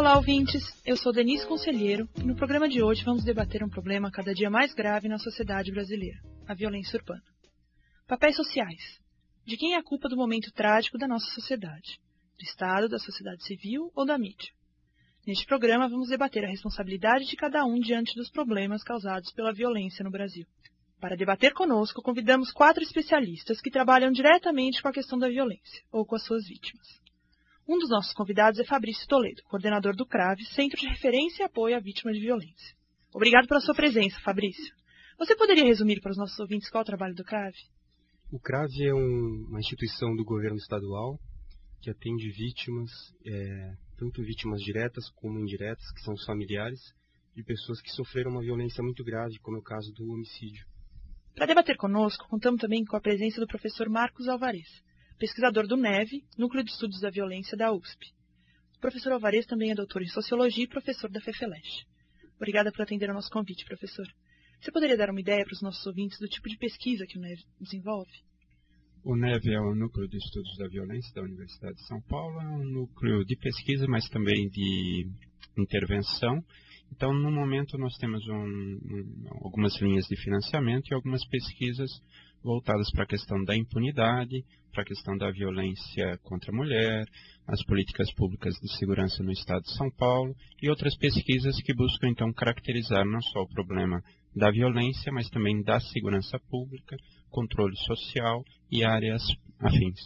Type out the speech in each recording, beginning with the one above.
Olá, ouvintes. Eu sou Denise Conselheiro e no programa de hoje vamos debater um problema cada dia mais grave na sociedade brasileira: a violência urbana. Papéis sociais. De quem é a culpa do momento trágico da nossa sociedade? Do Estado, da sociedade civil ou da mídia? Neste programa vamos debater a responsabilidade de cada um diante dos problemas causados pela violência no Brasil. Para debater conosco, convidamos quatro especialistas que trabalham diretamente com a questão da violência ou com as suas vítimas. Um dos nossos convidados é Fabrício Toledo, coordenador do CRAVE, Centro de Referência e Apoio à Vítima de Violência. Obrigado pela sua presença, Fabrício. Você poderia resumir para os nossos ouvintes qual é o trabalho do CRAVE? O CRAVE é um, uma instituição do governo estadual que atende vítimas, é, tanto vítimas diretas como indiretas, que são os familiares, de pessoas que sofreram uma violência muito grave, como é o caso do homicídio. Para debater conosco, contamos também com a presença do professor Marcos Alvarez, pesquisador do NEVE, Núcleo de Estudos da Violência da USP. O professor Alvarez também é doutor em Sociologia e professor da FEFELESH. Obrigada por atender ao nosso convite, professor. Você poderia dar uma ideia para os nossos ouvintes do tipo de pesquisa que o NEVE desenvolve? O NEVE é o Núcleo de Estudos da Violência da Universidade de São Paulo, é um núcleo de pesquisa, mas também de intervenção. Então, no momento, nós temos um, um, algumas linhas de financiamento e algumas pesquisas voltadas para a questão da impunidade, para a questão da violência contra a mulher, as políticas públicas de segurança no Estado de São Paulo e outras pesquisas que buscam então caracterizar não só o problema da violência, mas também da segurança pública, controle social e áreas afins.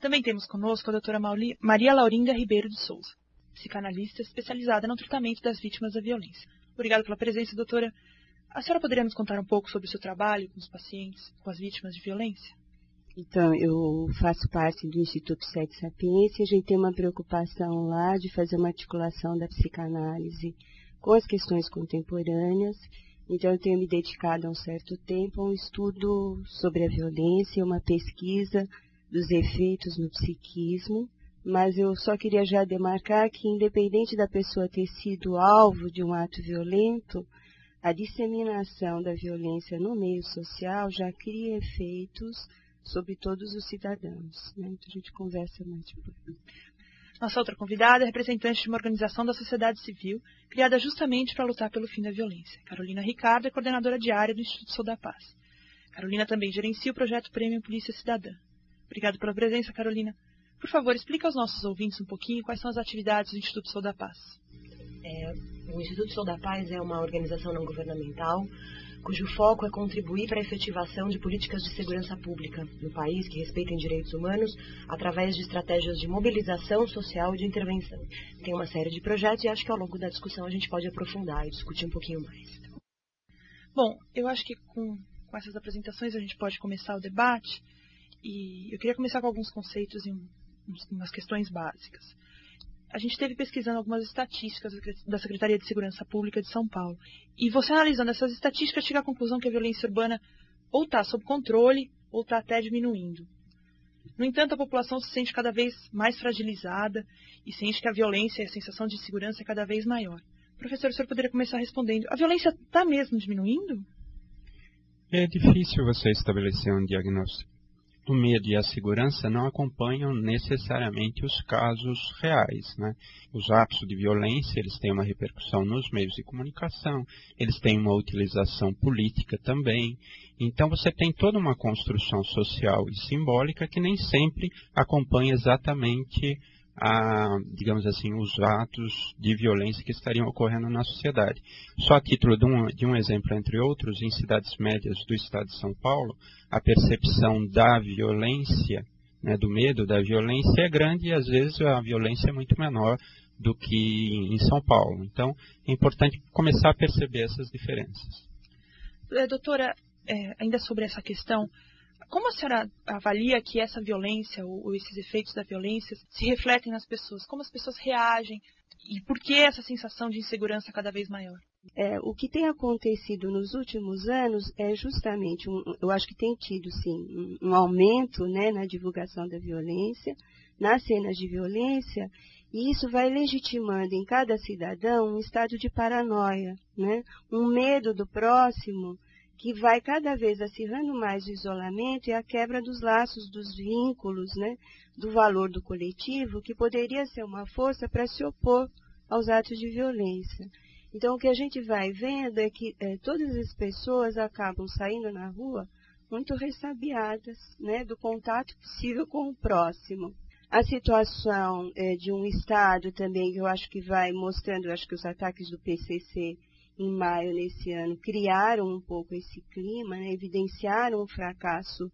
Também temos conosco a doutora Maria Laurinda Ribeiro de Souza, psicanalista especializada no tratamento das vítimas da violência. Obrigada pela presença, doutora. A senhora poderia nos contar um pouco sobre o seu trabalho com os pacientes, com as vítimas de violência? Então, eu faço parte do Instituto Sete Sapiência e a gente tem uma preocupação lá de fazer uma articulação da psicanálise com as questões contemporâneas. Então, eu tenho me dedicado há um certo tempo a um estudo sobre a violência, uma pesquisa dos efeitos no psiquismo, mas eu só queria já demarcar que, independente da pessoa ter sido alvo de um ato violento, a disseminação da violência no meio social já cria efeitos sobre todos os cidadãos. Né? Então a gente conversa mais depois. Nossa outra convidada é representante de uma organização da sociedade civil criada justamente para lutar pelo fim da violência. Carolina Ricardo é coordenadora diária do Instituto Sou da Paz. Carolina também gerencia o projeto Prêmio Polícia Cidadã. Obrigado pela presença, Carolina. Por favor, explica aos nossos ouvintes um pouquinho quais são as atividades do Instituto Sou da Paz. É, o Instituto Sou da Paz é uma organização não governamental cujo foco é contribuir para a efetivação de políticas de segurança pública no país que respeitem direitos humanos através de estratégias de mobilização social e de intervenção. Tem uma série de projetos e acho que ao longo da discussão a gente pode aprofundar e discutir um pouquinho mais. Bom, eu acho que com, com essas apresentações a gente pode começar o debate e eu queria começar com alguns conceitos e um, umas questões básicas a gente teve pesquisando algumas estatísticas da Secretaria de Segurança Pública de São Paulo. E você analisando essas estatísticas, chega à conclusão que a violência urbana ou está sob controle ou está até diminuindo. No entanto, a população se sente cada vez mais fragilizada e sente que a violência e a sensação de insegurança é cada vez maior. Professor, o senhor poderia começar respondendo: a violência está mesmo diminuindo? É difícil você estabelecer um diagnóstico o medo e a segurança não acompanham necessariamente os casos reais. Né? Os atos de violência eles têm uma repercussão nos meios de comunicação, eles têm uma utilização política também. Então você tem toda uma construção social e simbólica que nem sempre acompanha exatamente a, digamos assim, os atos de violência que estariam ocorrendo na sociedade. Só a título de um, de um exemplo, entre outros, em cidades médias do estado de São Paulo, a percepção da violência, né, do medo da violência é grande e às vezes a violência é muito menor do que em São Paulo. Então, é importante começar a perceber essas diferenças. Eh, doutora, é, ainda sobre essa questão, como a senhora avalia que essa violência ou, esses efeitos da violência se refletem nas pessoas? Como as pessoas reagem? E por que essa sensação de insegurança cada vez maior? É, o que tem acontecido nos últimos anos é justamente, um, eu acho que tem tido sim um, um aumento né, na divulgação da violência, nas cenas de violência, e isso vai legitimando em cada cidadão um estado de paranoia, né, um medo do próximo, que vai cada vez acirrando mais o isolamento e a quebra dos laços, dos vínculos, né, do valor do coletivo, que poderia ser uma força para se opor aos atos de violência. Então, o que a gente vai vendo é que é, todas as pessoas acabam saindo na rua muito ressabiadas né, do contato possível com o próximo. A situação é, de um Estado também, que eu acho que vai mostrando, eu acho que os ataques do PCC em maio nesse ano criaram um pouco esse clima, né, evidenciaram o fracasso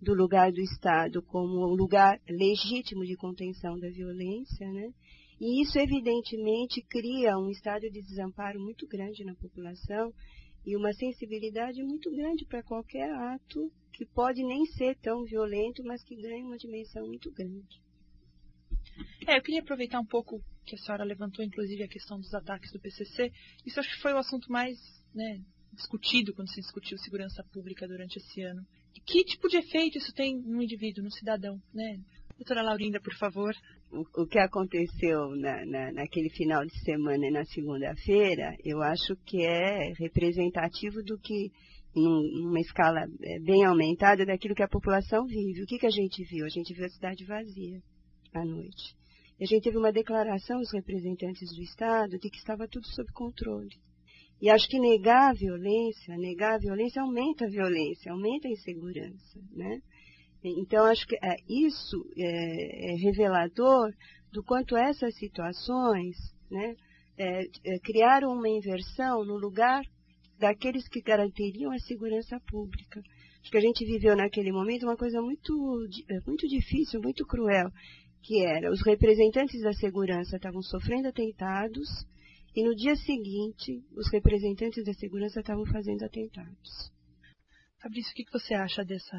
do lugar do Estado como lugar legítimo de contenção da violência, né? E isso, evidentemente, cria um estado de desamparo muito grande na população e uma sensibilidade muito grande para qualquer ato que pode nem ser tão violento, mas que ganha uma dimensão muito grande. É, eu queria aproveitar um pouco que a senhora levantou, inclusive, a questão dos ataques do PCC. Isso acho que foi o assunto mais né, discutido quando se discutiu segurança pública durante esse ano. Que tipo de efeito isso tem no indivíduo, no cidadão, né? Doutora Laurinda, por favor. O, o que aconteceu na, na, naquele final de semana e na segunda-feira, eu acho que é representativo do que, num, numa escala é, bem aumentada, daquilo que a população vive. O que, que a gente viu? A gente viu a cidade vazia à noite. E a gente teve uma declaração dos representantes do Estado de que estava tudo sob controle. E acho que negar a violência, negar a violência aumenta a violência, aumenta a insegurança, né? Então, acho que é, isso é, é, revelador do quanto essas situações né, é, é, criaram uma inversão no lugar daqueles que garanteriam a segurança pública. Acho que a gente viveu naquele momento uma coisa muito, muito difícil, muito cruel, que era os representantes da segurança estavam sofrendo atentados e no dia seguinte os representantes da segurança estavam fazendo atentados. Fabrício, o que você acha dessa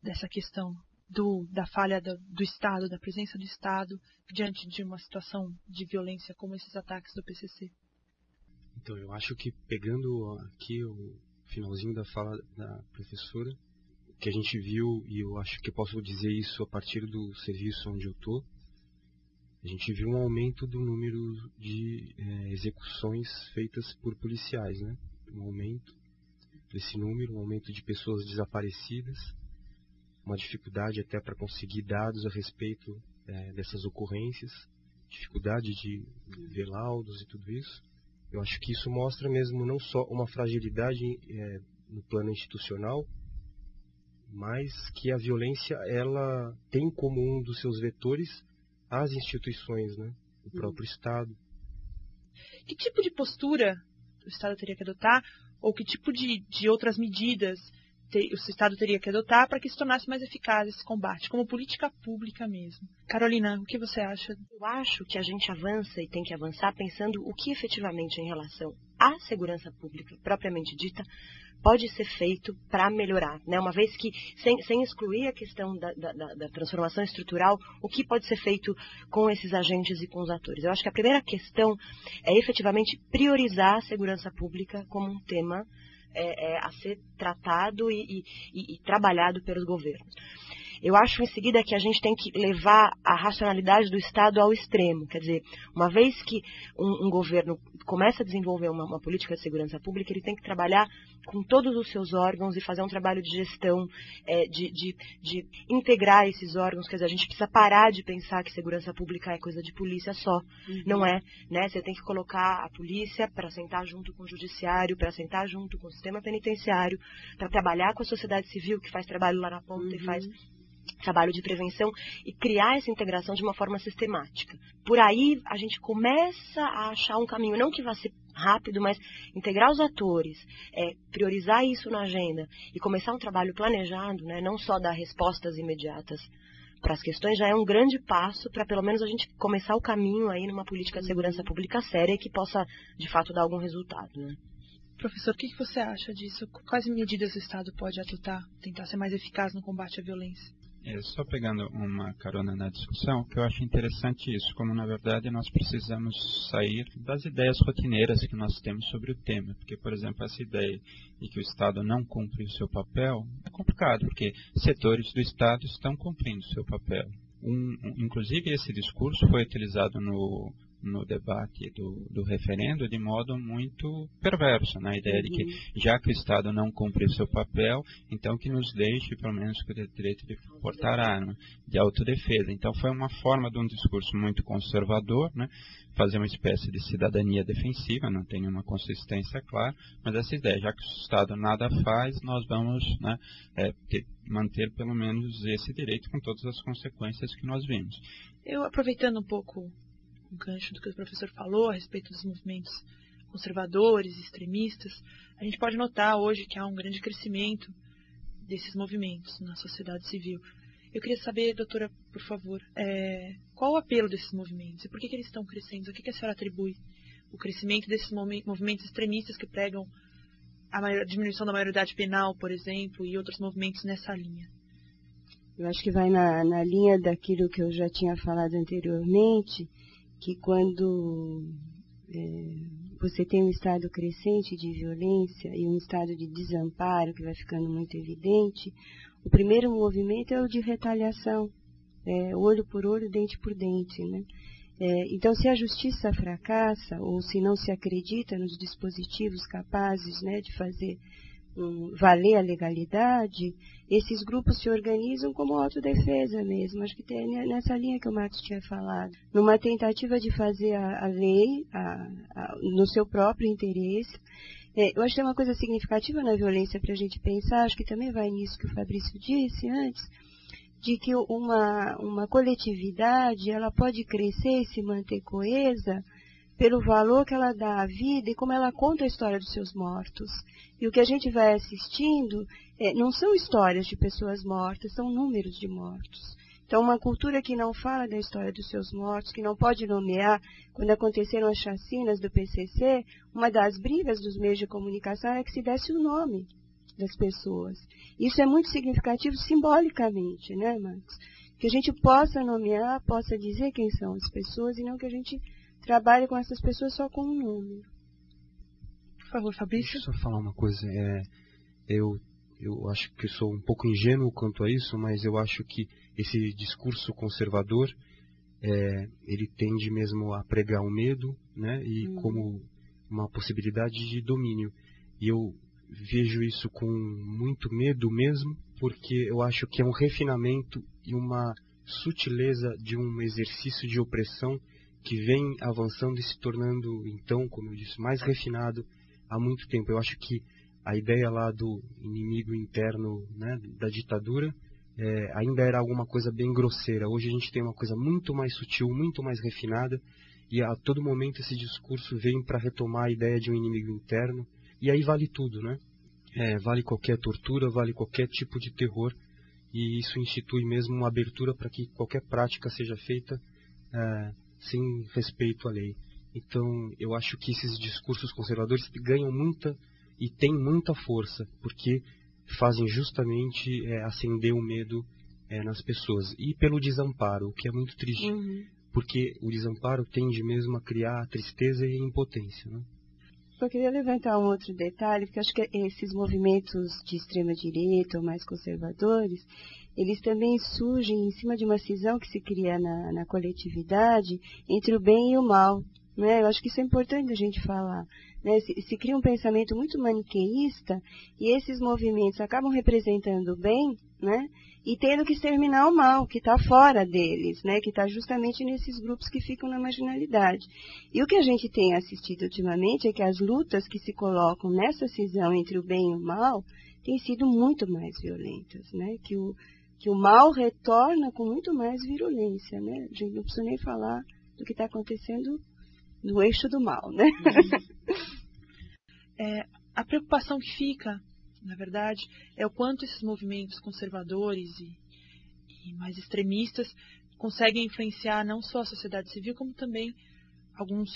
dessa questão do, da falha do, do, Estado, da presença do Estado diante de uma situação de violência como esses ataques do PCC? Então, eu acho que pegando aqui o finalzinho da fala da professora, que a gente viu, e eu acho que posso dizer isso a partir do serviço onde eu estou, a gente viu um aumento do número de é, execuções feitas por policiais, né? Um aumento desse número, um aumento de pessoas desaparecidas, uma dificuldade até para conseguir dados a respeito é, dessas ocorrências, dificuldade de ver laudos e tudo isso. Eu acho que isso mostra mesmo não só uma fragilidade é, no plano institucional, mas que a violência ela tem como um dos seus vetores as instituições, né, o próprio uhum. Estado. Que tipo de postura o Estado teria que adotar, ou que tipo de, de outras medidas ter, o Estado teria que adotar para que se tornasse mais eficaz esse combate, como política pública mesmo. Carolina, o que você acha? Eu acho que a gente avança e tem que avançar pensando o que efetivamente em relação à segurança pública propriamente dita pode ser feito para melhorar, né? Uma vez que, sem, sem excluir a questão da, da, da, transformação estrutural, o que pode ser feito com esses agentes e com os atores? Eu acho que a primeira questão é efetivamente priorizar a segurança pública como um tema é, é, a ser tratado e, e, e trabalhado pelos governos. Eu acho em seguida que a gente tem que levar a racionalidade do Estado ao extremo. Quer dizer, uma vez que um, um governo começa a desenvolver uma, uma, política de segurança pública, ele tem que trabalhar com todos os seus órgãos e fazer um trabalho de gestão, é, de, de, de, integrar esses órgãos. Quer dizer, a gente precisa parar de pensar que segurança pública é coisa de polícia só. Uhum. Não é. Né? Você tem que colocar a polícia para sentar junto com o judiciário, para sentar junto com o sistema penitenciário, para trabalhar com a sociedade civil, que faz trabalho lá na ponta uhum. e faz trabalho de prevenção e criar essa integração de uma forma sistemática. Por aí a gente começa a achar um caminho, não que vá ser rápido, mas integrar os atores, é, priorizar isso na agenda e começar um trabalho planejado, né, não só dar respostas imediatas para as questões, já é um grande passo para pelo menos a gente começar o caminho aí numa política de segurança pública séria que possa de fato dar algum resultado. Né? Professor, o que você acha disso? Quais medidas o Estado pode adotar, tentar ser mais eficaz no combate à violência? É, só pegando uma carona na discussão, que eu acho interessante isso, como na verdade nós precisamos sair das ideias rotineiras que nós temos sobre o tema. Porque, por exemplo, essa ideia de que o Estado não cumpre o seu papel é complicado, porque setores do Estado estão cumprindo o seu papel. Um, inclusive, esse discurso foi utilizado no, no debate do, do referendo de modo muito perverso, na ideia uhum. de que, uhum. já que o Estado não cumpre o seu papel, então que nos deixe, pelo menos, com o direito de portar arma, de autodefesa. Então foi uma forma de um discurso muito conservador, né, fazer uma espécie de cidadania defensiva, não tem uma consistência clara, mas essa ideia, já que o Estado nada faz, nós vamos né, é, ter, manter pelo menos esse direito com todas as consequências que nós vimos. Eu, aproveitando um pouco o gancho do que o professor falou a respeito dos movimentos conservadores, extremistas, a gente pode notar hoje que há um grande crescimento desses movimentos na sociedade civil. Eu queria saber, doutora, por favor, é, qual o apelo desses movimentos e por que, que eles estão crescendo? O que, que a senhora atribui o crescimento desses movimentos extremistas que pregam a diminuição da maioridade penal, por exemplo, e outros movimentos nessa linha? Eu acho que vai na, na linha daquilo que eu já tinha falado anteriormente, que quando é, você tem um estado crescente de violência e um estado de desamparo que vai ficando muito evidente, o primeiro movimento é o de retaliação, é, olho por olho, dente por dente, né? É, então, se a justiça fracassa ou se não se acredita nos dispositivos capazes né, de fazer valer a legalidade, esses grupos se organizam como autodefesa mesmo. Acho que tem nessa linha que o Marcos tinha falado. Numa tentativa de fazer a, a lei a, a, no seu próprio interesse. É, eu acho que tem uma coisa significativa na violência para a gente pensar, acho que também vai nisso que o Fabrício disse antes, de que uma, uma coletividade ela pode crescer e se manter coesa pelo valor que ela dá à vida e como ela conta a história dos seus mortos. E o que a gente vai assistindo é, não são histórias de pessoas mortas, são números de mortos. Então, uma cultura que não fala da história dos seus mortos, que não pode nomear, quando aconteceram as chacinas do PCC, uma das brigas dos meios de comunicação é que se desse o nome das pessoas. Isso é muito significativo simbolicamente, né, Marcos? Que a gente possa nomear, possa dizer quem são as pessoas e não que a gente trabalhe com essas pessoas só com um número. Por favor, Fabrício. Deixa eu só falar uma coisa. É, eu, eu acho que sou um pouco ingênuo quanto a isso, mas eu acho que esse discurso conservador é, ele tende mesmo a pregar o medo, né? E hum. como uma possibilidade de domínio. E eu vejo isso com muito medo mesmo, porque eu acho que é um refinamento e uma sutileza de um exercício de opressão que vem avançando e se tornando, então, como eu disse, mais refinado há muito tempo. Eu acho que a ideia lá do inimigo interno né, da ditadura é, ainda era alguma coisa bem grosseira. Hoje a gente tem uma coisa muito mais sutil, muito mais refinada, e a todo momento esse discurso vem para retomar a ideia de um inimigo interno e aí vale tudo, né? É, vale qualquer tortura, vale qualquer tipo de terror, e isso institui mesmo uma abertura para que qualquer prática seja feita é, sem respeito à lei. Então, eu acho que esses discursos conservadores ganham muita e têm muita força, porque fazem justamente é, acender o medo é, nas pessoas. E pelo desamparo, o que é muito triste, uhum. porque o desamparo tende mesmo a criar tristeza e impotência. Né? Só queria levantar um outro detalhe, porque acho que esses movimentos de extrema direita ou mais conservadores, eles também surgem em cima de uma cisão que se cria na, na coletividade entre o bem e o mal. Né? Eu acho que isso é importante a gente falar. Né? Se, se, cria um pensamento muito maniqueísta e esses movimentos acabam representando o bem né? e tendo que exterminar o mal, que está fora deles, né? que está justamente nesses grupos que ficam na marginalidade. E o que a gente tem assistido ultimamente é que as lutas que se colocam nessa cisão entre o bem e o mal têm sido muito mais violentas, né? que, o, que o mal retorna com muito mais virulência. Né? A gente não precisa nem falar do que está acontecendo no eixo do mal, né? é, a preocupação que fica, na verdade, é o quanto esses movimentos conservadores e, e mais extremistas conseguem influenciar não só a sociedade civil, como também alguns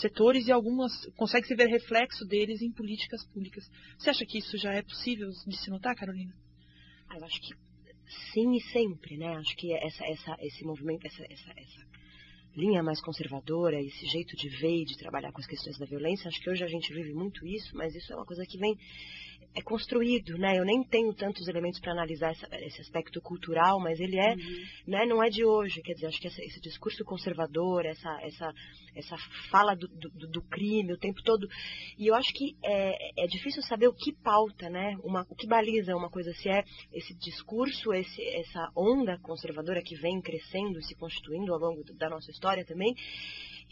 setores e algumas consegue se ver reflexo deles em políticas públicas. Você acha que isso já é possível de se notar, Carolina? Ah, eu acho que sim e sempre, né? Acho que essa, essa, esse movimento, essa, essa, essa linha mais conservadora, esse jeito de ver e de trabalhar com as questões da violência. Acho que hoje a gente vive muito isso, mas isso é uma coisa que vem é construído, né? Eu nem tenho tantos elementos para analisar essa, esse aspecto cultural, mas ele é, uhum. né? Não é de hoje, quer dizer, acho que essa, esse discurso conservador, essa, essa, essa fala do, do, do, crime o tempo todo, e eu acho que é, é difícil saber o que pauta, né? Uma, o que baliza uma coisa, se é esse discurso, esse, essa onda conservadora que vem crescendo, se constituindo ao longo da nossa história também,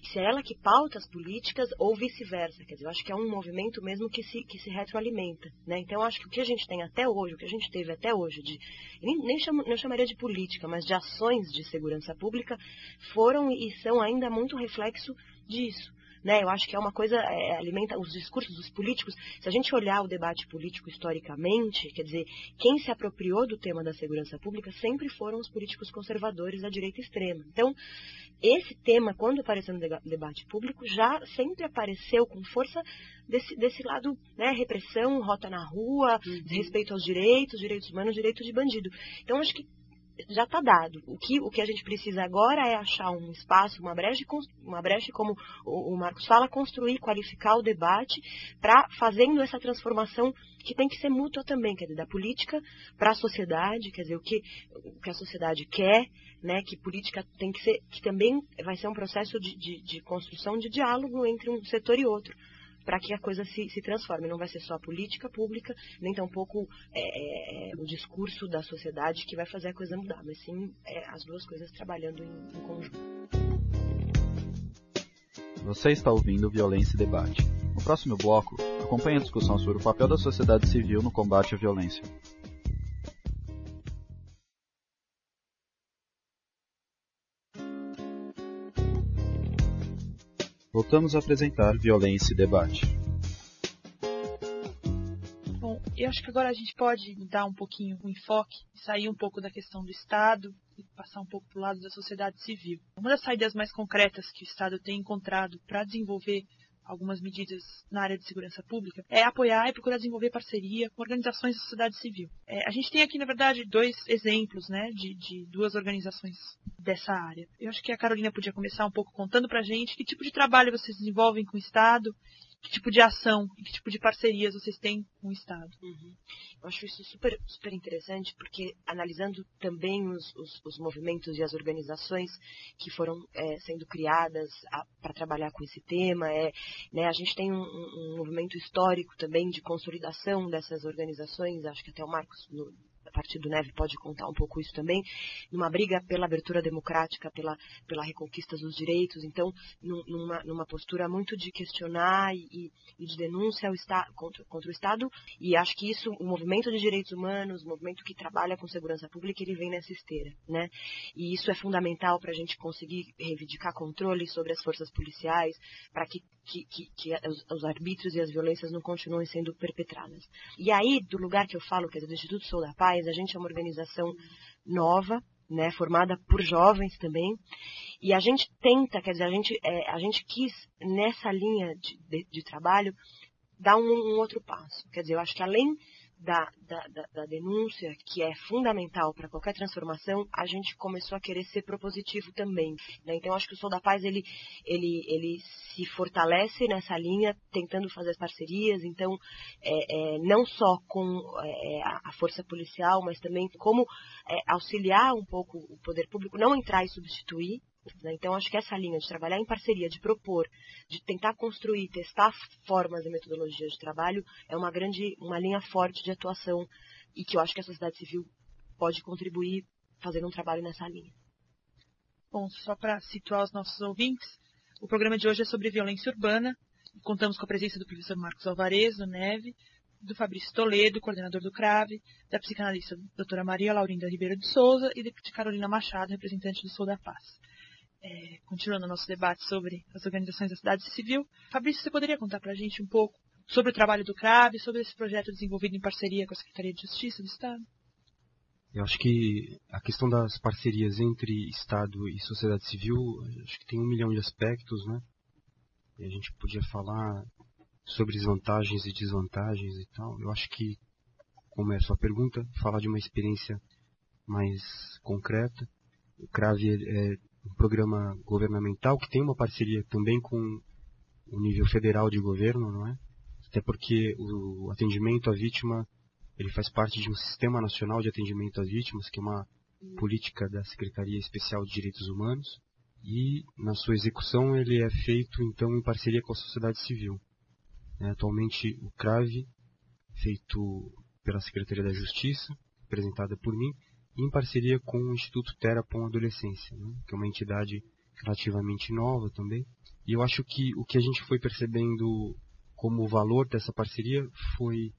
se é ela que pauta as políticas ou vice-versa. Quer dizer, eu acho que é um movimento mesmo que se, que se retroalimenta. Né? Então, eu acho que o que a gente tem até hoje, o que a gente teve até hoje, de, nem, nem chamo, não chamaria de política, mas de ações de segurança pública, foram e são ainda muito reflexo disso. Né? Eu acho que é uma coisa, é, alimenta os discursos dos políticos. Se a gente olhar o debate político historicamente, quer dizer, quem se apropriou do tema da segurança pública sempre foram os políticos conservadores da direita extrema. Então, esse tema, quando apareceu no debate público, já sempre apareceu com força desse, desse lado, né, repressão, rota na rua, uhum. respeito aos direitos, direitos humanos, direito de bandido. Então, acho que já está dado. O que, o que a gente precisa agora é achar um espaço, uma brecha, uma brecha como o, Marcos fala, construir, qualificar o debate para fazendo essa transformação que tem que ser mútua também, quer dizer, da política para a sociedade, quer dizer, o que, o que a sociedade quer, né, que política tem que ser, que também vai ser um processo de, de, de construção de diálogo entre um setor e outro para que a coisa se, se transforme. Não vai ser só a política pública, nem tampouco é, é, o discurso da sociedade que vai fazer a coisa mudar, mas sim é, as duas coisas trabalhando em, em conjunto. Você está ouvindo Violência e Debate. No próximo bloco, acompanhe a discussão sobre o papel da sociedade civil no combate à violência. Voltamos a apresentar Violência e Debate. Bom, eu acho que agora a gente pode mudar um pouquinho o enfoque, sair um pouco da questão do Estado e passar um pouco para o lado da sociedade civil. Uma das saídas mais concretas que o Estado tem encontrado para desenvolver algumas medidas na área de segurança pública, é apoiar e procurar desenvolver parceria com organizações da sociedade civil. É, a gente tem aqui, na verdade, dois exemplos né, de, de, duas organizações dessa área. Eu acho que a Carolina podia começar um pouco contando para a gente que tipo de trabalho vocês desenvolvem com o Estado que tipo de ação e que tipo de parcerias vocês têm com o Estado. Uhum. Eu acho isso super, super interessante, porque analisando também os, os, os movimentos e as organizações que foram é, sendo criadas para trabalhar com esse tema, é, né, a gente tem um, um, movimento histórico também de consolidação dessas organizações, acho que até o Marcos no, a partir do Neve pode contar um pouco isso também, numa briga pela abertura democrática, pela, pela reconquista dos direitos, então numa, numa postura muito de questionar e, e de denúncia contra, contra, o Estado, e acho que isso, o movimento de direitos humanos, o movimento que trabalha com segurança pública, ele vem nessa esteira, né? E isso é fundamental para a gente conseguir reivindicar controle sobre as forças policiais, para que, que, que, que os, os arbítrios e as violências não continuem sendo perpetradas. E aí, do lugar que eu falo, que é do Instituto Sou da Paz, a gente é uma organização nova, né, formada por jovens também. E a gente tenta, quer dizer, a gente, é, a gente quis, nessa linha de, de, de trabalho, dar um, um, outro passo. Quer dizer, eu acho que além da, da, da, denúncia, que é fundamental para qualquer transformação, a gente começou a querer ser propositivo também. Né? Então, acho que o Sol da Paz ele, ele, ele se fortalece nessa linha, tentando fazer as parcerias. Então, é, é, não só com é, a força policial, mas também como é, auxiliar um pouco o poder público, não entrar e substituir? Então, acho que essa linha de trabalhar em parceria, de propor, de tentar construir, testar formas e metodologias de trabalho, é uma grande, uma linha forte de atuação e que eu acho que a sociedade civil pode contribuir fazendo um trabalho nessa linha. Bom, só para situar os nossos ouvintes, o programa de hoje é sobre violência urbana. Contamos com a presença do professor Marcos Alvarez, do Neve, do Fabrício Toledo, coordenador do CRAVE, da psicanalista doutora Maria Laurinda Ribeiro de Souza e de Carolina Machado, representante do Sul da Paz é, continuando o nosso debate sobre as organizações da sociedade civil. Fabrício, você poderia contar para a gente um pouco sobre o trabalho do CRAB, sobre esse projeto desenvolvido em parceria com a Secretaria de Justiça do Estado? Eu acho que a questão das parcerias entre Estado e sociedade civil, acho que tem um milhão de aspectos, né? E a gente podia falar sobre vantagens e desvantagens e tal. Eu acho que, como é a sua pergunta, falar de uma experiência mais concreta. O CRAVE é, um programa governamental que tem uma parceria também com o nível federal de governo, não é? até porque o atendimento à vítima ele faz parte de um sistema nacional de atendimento às vítimas, que é uma política da Secretaria Especial de Direitos Humanos, e na sua execução ele é feito então em parceria com a sociedade civil. É, atualmente o CRAVE, feito pela Secretaria da Justiça, apresentada por mim, em parceria com o Instituto Terapon Adolescência, né, que é uma entidade relativamente nova também. E eu acho que o que a gente foi percebendo como valor dessa parceria foi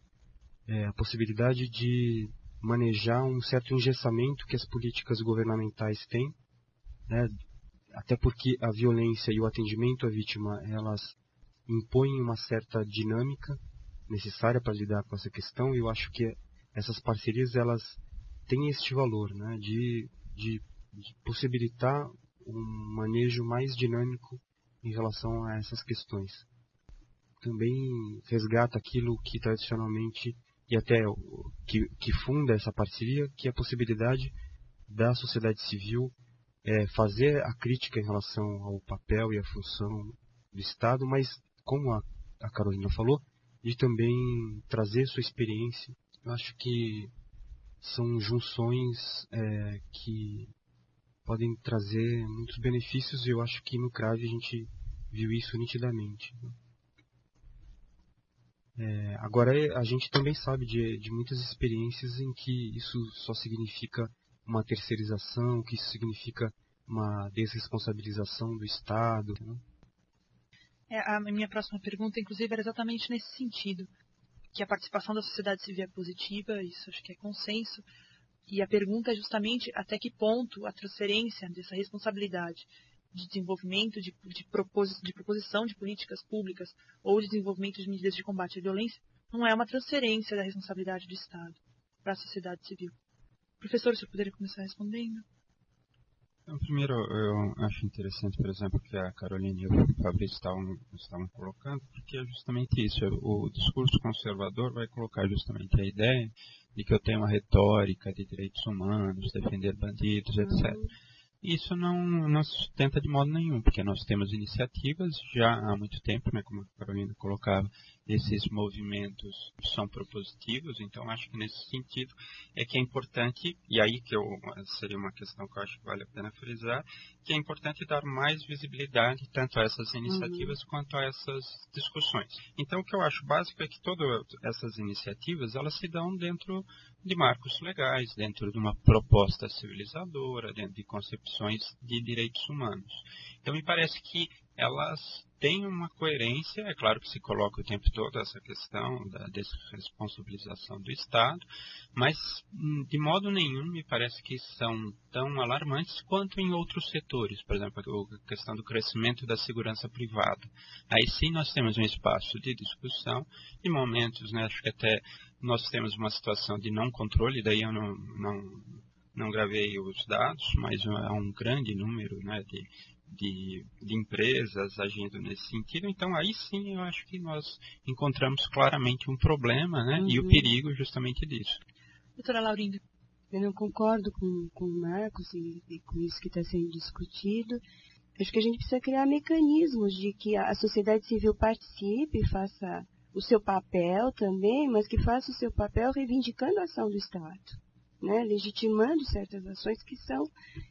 é, a possibilidade de manejar um certo engessamento que as políticas governamentais têm, né, até porque a violência e o atendimento à vítima elas impõem uma certa dinâmica necessária para lidar com essa questão e eu acho que essas parcerias elas têm este valor né, de, de, de possibilitar um manejo mais dinâmico em relação a essas questões. Também resgata aquilo que tradicionalmente e até que, que funda essa parceria, que é a possibilidade da sociedade civil é, fazer a crítica em relação ao papel e à função do Estado, mas, como a, a Carolina falou, de também trazer sua experiência. Eu acho que são junções é, que podem trazer muitos benefícios e eu acho que no CRAVE a gente viu isso nitidamente. Né? É, agora, a gente também sabe de, de muitas experiências em que isso só significa uma terceirização, que isso significa uma desresponsabilização do Estado. Né? É, a minha próxima pergunta, inclusive, era exatamente nesse sentido, que a participação da sociedade civil é positiva, isso acho que é consenso, e a pergunta é justamente até que ponto a transferência dessa responsabilidade de desenvolvimento, de, de, propos, de proposição de políticas públicas ou de desenvolvimento de medidas de combate à violência não é uma transferência da responsabilidade do Estado para a sociedade civil. Professor, se eu poderia começar respondendo? Então, primeiro, eu acho interessante, por exemplo, que a Carolina e o Fabrício estavam, estavam colocando, porque é justamente isso. O discurso conservador vai colocar justamente a ideia de que eu tenho uma retórica de direitos humanos, defender bandidos, etc. Uhum. Isso não, não se sustenta de modo nenhum, porque nós temos iniciativas já há muito tempo, né, como a Carolina colocava, esses movimentos são propositivos, então acho que nesse sentido é que é importante, e aí que eu, seria uma questão que eu acho que vale a pena frisar, que é importante dar mais visibilidade tanto a essas iniciativas uhum. quanto a essas discussões. Então o que eu acho básico é que todas essas iniciativas, elas se dão dentro de marcos legais, dentro de uma proposta civilizadora, dentro de concepções de direitos humanos. Então me parece que elas têm uma coerência, é claro que se coloca o tempo todo essa questão da desresponsabilização do Estado, mas hum, de modo nenhum me parece que são tão alarmantes quanto em outros setores, por exemplo, a questão do crescimento da segurança privada. Aí sim nós temos um espaço de discussão, de momentos, né, acho que até nós temos uma situação de não controle, daí eu não, não, não gravei os dados, mas há um grande número né, de, de, de, empresas agindo nesse sentido. Então, aí sim eu acho que nós encontramos claramente um problema né, uhum. e o uhum. perigo justamente disso. Doutora Laurinda. Eu não concordo com, com o Marcos e, e com isso que está sendo discutido. Acho que a gente precisa criar mecanismos de que a sociedade civil participe, faça o seu papel também, mas que faça o seu papel reivindicando a ação do Estado, né? legitimando certas ações que são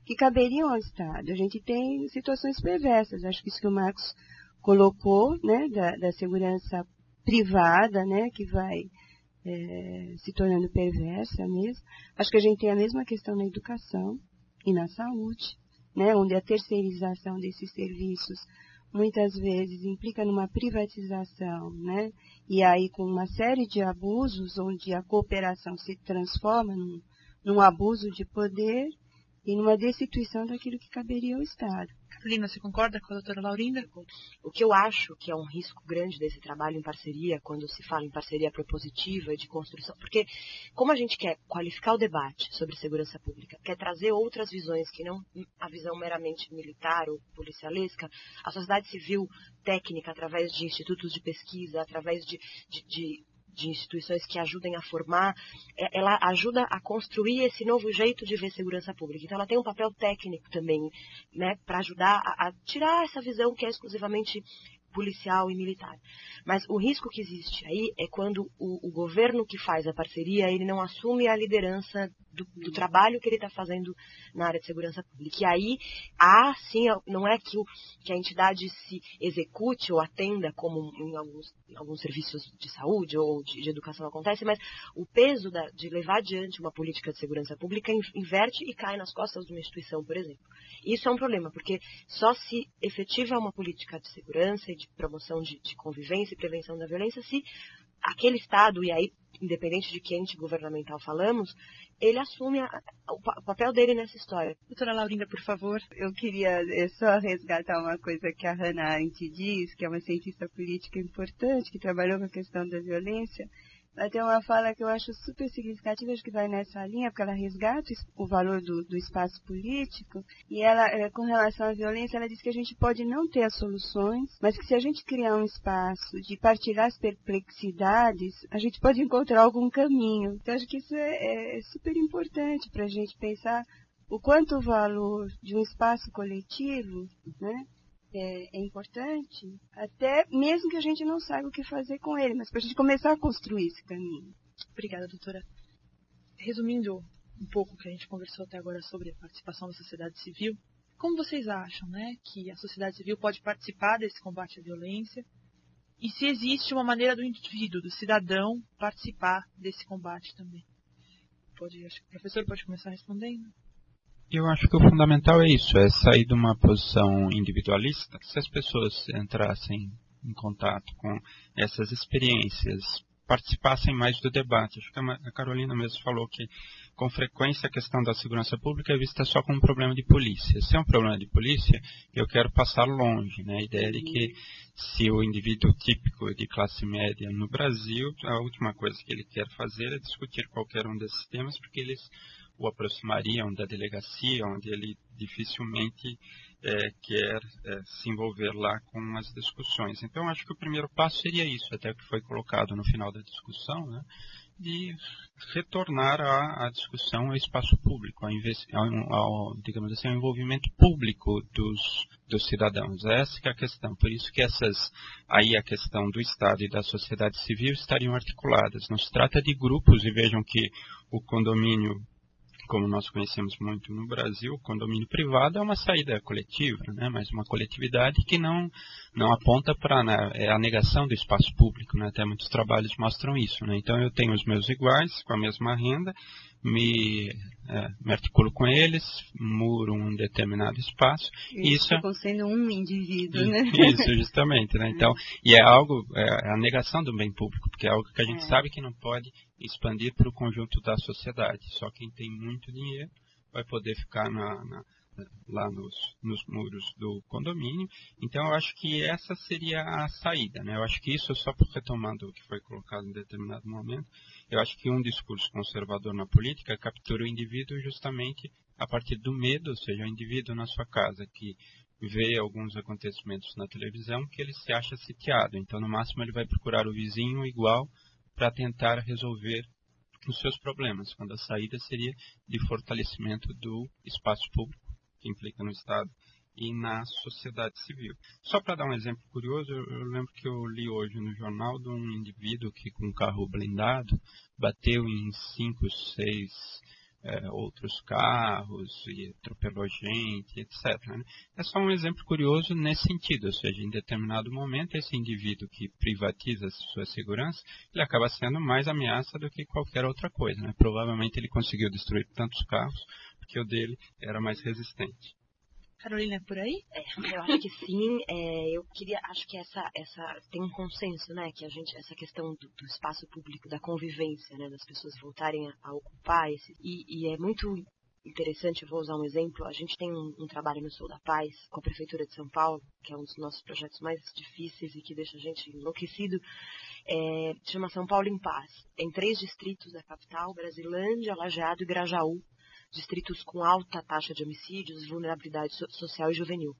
que caberiam ao Estado. A gente tem situações perversas, acho que isso que o Marcos colocou, né, da, da segurança privada, né, que vai é, se tornando perversa mesmo. Acho que a gente tem a mesma questão na educação e na saúde, né, onde a terceirização desses serviços muitas vezes implica numa privatização, né? E aí com uma série de abusos onde a cooperação se transforma num, num abuso de poder e numa destituição daquilo que caberia ao Estado. Carolina, você concorda com a doutora Laurinda? O que eu acho que é um risco grande desse trabalho em parceria, quando se fala em parceria propositiva e de construção, porque como a gente quer qualificar o debate sobre segurança pública, quer trazer outras visões que não a visão meramente militar ou policialesca, a sociedade civil técnica, através de institutos de pesquisa, através de, de, de de instituições que ajudem a formar, é, ela ajuda a construir esse novo jeito de ver segurança pública. Então, ela tem um papel técnico também, né, para ajudar a, a, tirar essa visão que é exclusivamente policial e militar. Mas o risco que existe aí é quando o, o governo que faz a parceria, ele não assume a liderança do, do trabalho que ele está fazendo na área de segurança pública. E aí, há sim, não é que, o, que a entidade se execute ou atenda como em alguns, em alguns serviços de saúde ou de, de educação acontece, mas o peso da, de levar adiante uma política de segurança pública inverte e cai nas costas de uma instituição, por exemplo. Isso é um problema, porque só se efetiva uma política de segurança e de promoção de, de convivência e prevenção da violência se aquele Estado, e aí, independente de que ente governamental falamos, ele assume a, o, o, papel dele nessa história. Doutora Laurinda, por favor. Eu queria só resgatar uma coisa que a Hannah Arendt diz, que é uma cientista política importante, que trabalhou com a questão da violência, ela tem uma fala que eu acho super significativa, acho que vai nessa linha, porque ela resgata o valor do, do espaço político. E ela, é, com relação à violência, ela diz que a gente pode não ter as soluções, mas que se a gente criar um espaço de partilhar as perplexidades, a gente pode encontrar algum caminho. Então, acho que isso é, é super importante para a gente pensar o quanto o valor de um espaço coletivo, né, é, é, importante, até mesmo que a gente não saiba o que fazer com ele, mas para a gente começar a construir esse caminho. Obrigada, doutora. Resumindo um pouco o que a gente conversou até agora sobre a participação da sociedade civil, como vocês acham né, que a sociedade civil pode participar desse combate à violência? E se existe uma maneira do indivíduo, do cidadão, participar desse combate também? Pode, acho que o professor pode começar respondendo. Eu acho que o fundamental é isso, é sair de uma posição individualista. Se as pessoas entrassem em contato com essas experiências, participassem mais do debate. Acho que a Carolina mesmo falou que com frequência a questão da segurança pública é vista só como um problema de polícia. Se é um problema de polícia, eu quero passar longe. Né? A ideia de que se o indivíduo típico de classe média no Brasil, a última coisa que ele quer fazer é discutir qualquer um desses temas, porque eles o aproximariam da delegacia, onde ele dificilmente é, quer é, se envolver lá com as discussões. Então, acho que o primeiro passo seria isso, até que foi colocado no final da discussão, né, de retornar à, discussão ao espaço público, ao, ao, digamos assim, ao envolvimento público dos, dos cidadãos. Essa é a questão. Por isso que essas, aí a questão do Estado e da sociedade civil estariam articuladas. Não se trata de grupos, e vejam que o condomínio como nós conhecemos muito no Brasil, condomínio privado é uma saída coletiva, né? mas uma coletividade que não, não aponta para né? é a negação do espaço público. Né? Até muitos trabalhos mostram isso. Né? Então eu tenho os meus iguais, com a mesma renda, me, é, me articulo com eles, muro um determinado espaço. Isso, isso sendo um indivíduo, e, né? Isso, justamente. Né? Então, e é algo, é a negação do bem público, porque é algo que a gente é. sabe que não pode expandir para o conjunto da sociedade. Só quem tem muito dinheiro vai poder ficar na, na lá nos, nos, muros do condomínio. Então eu acho que essa seria a saída. Né? Eu acho que isso, só por retomando o que foi colocado em determinado momento, eu acho que um discurso conservador na política captura o indivíduo justamente a partir do medo, ou seja, o indivíduo na sua casa que vê alguns acontecimentos na televisão que ele se acha sitiado. Então, no máximo, ele vai procurar o vizinho igual para tentar resolver os seus problemas, quando a saída seria de fortalecimento do espaço público, que implica no Estado, e na sociedade civil. Só para dar um exemplo curioso, eu, lembro que eu li hoje no jornal de um indivíduo que com um carro blindado bateu em cinco, seis é, outros carros e atropelou gente, etc. Né? É só um exemplo curioso nesse sentido, ou seja, em determinado momento esse indivíduo que privatiza sua segurança, ele acaba sendo mais ameaça do que qualquer outra coisa. Né? Provavelmente ele conseguiu destruir tantos carros porque o dele era mais resistente. Carolina, é por aí? É, eu acho que sim. É, eu queria, acho que essa, essa tem um consenso, né, que a gente, essa questão do, do espaço público, da convivência, né, das pessoas voltarem a, a ocupar esse, e, e, é muito interessante. Vou usar um exemplo. A gente tem um, um, trabalho no Sul da Paz com a prefeitura de São Paulo, que é um dos nossos projetos mais difíceis e que deixa a gente enlouquecido. É, chama São Paulo em Paz. Em três distritos da capital: Brasilândia, Lajeado e Grajaú distritos com alta taxa de homicídios, vulnerabilidade social e juvenil.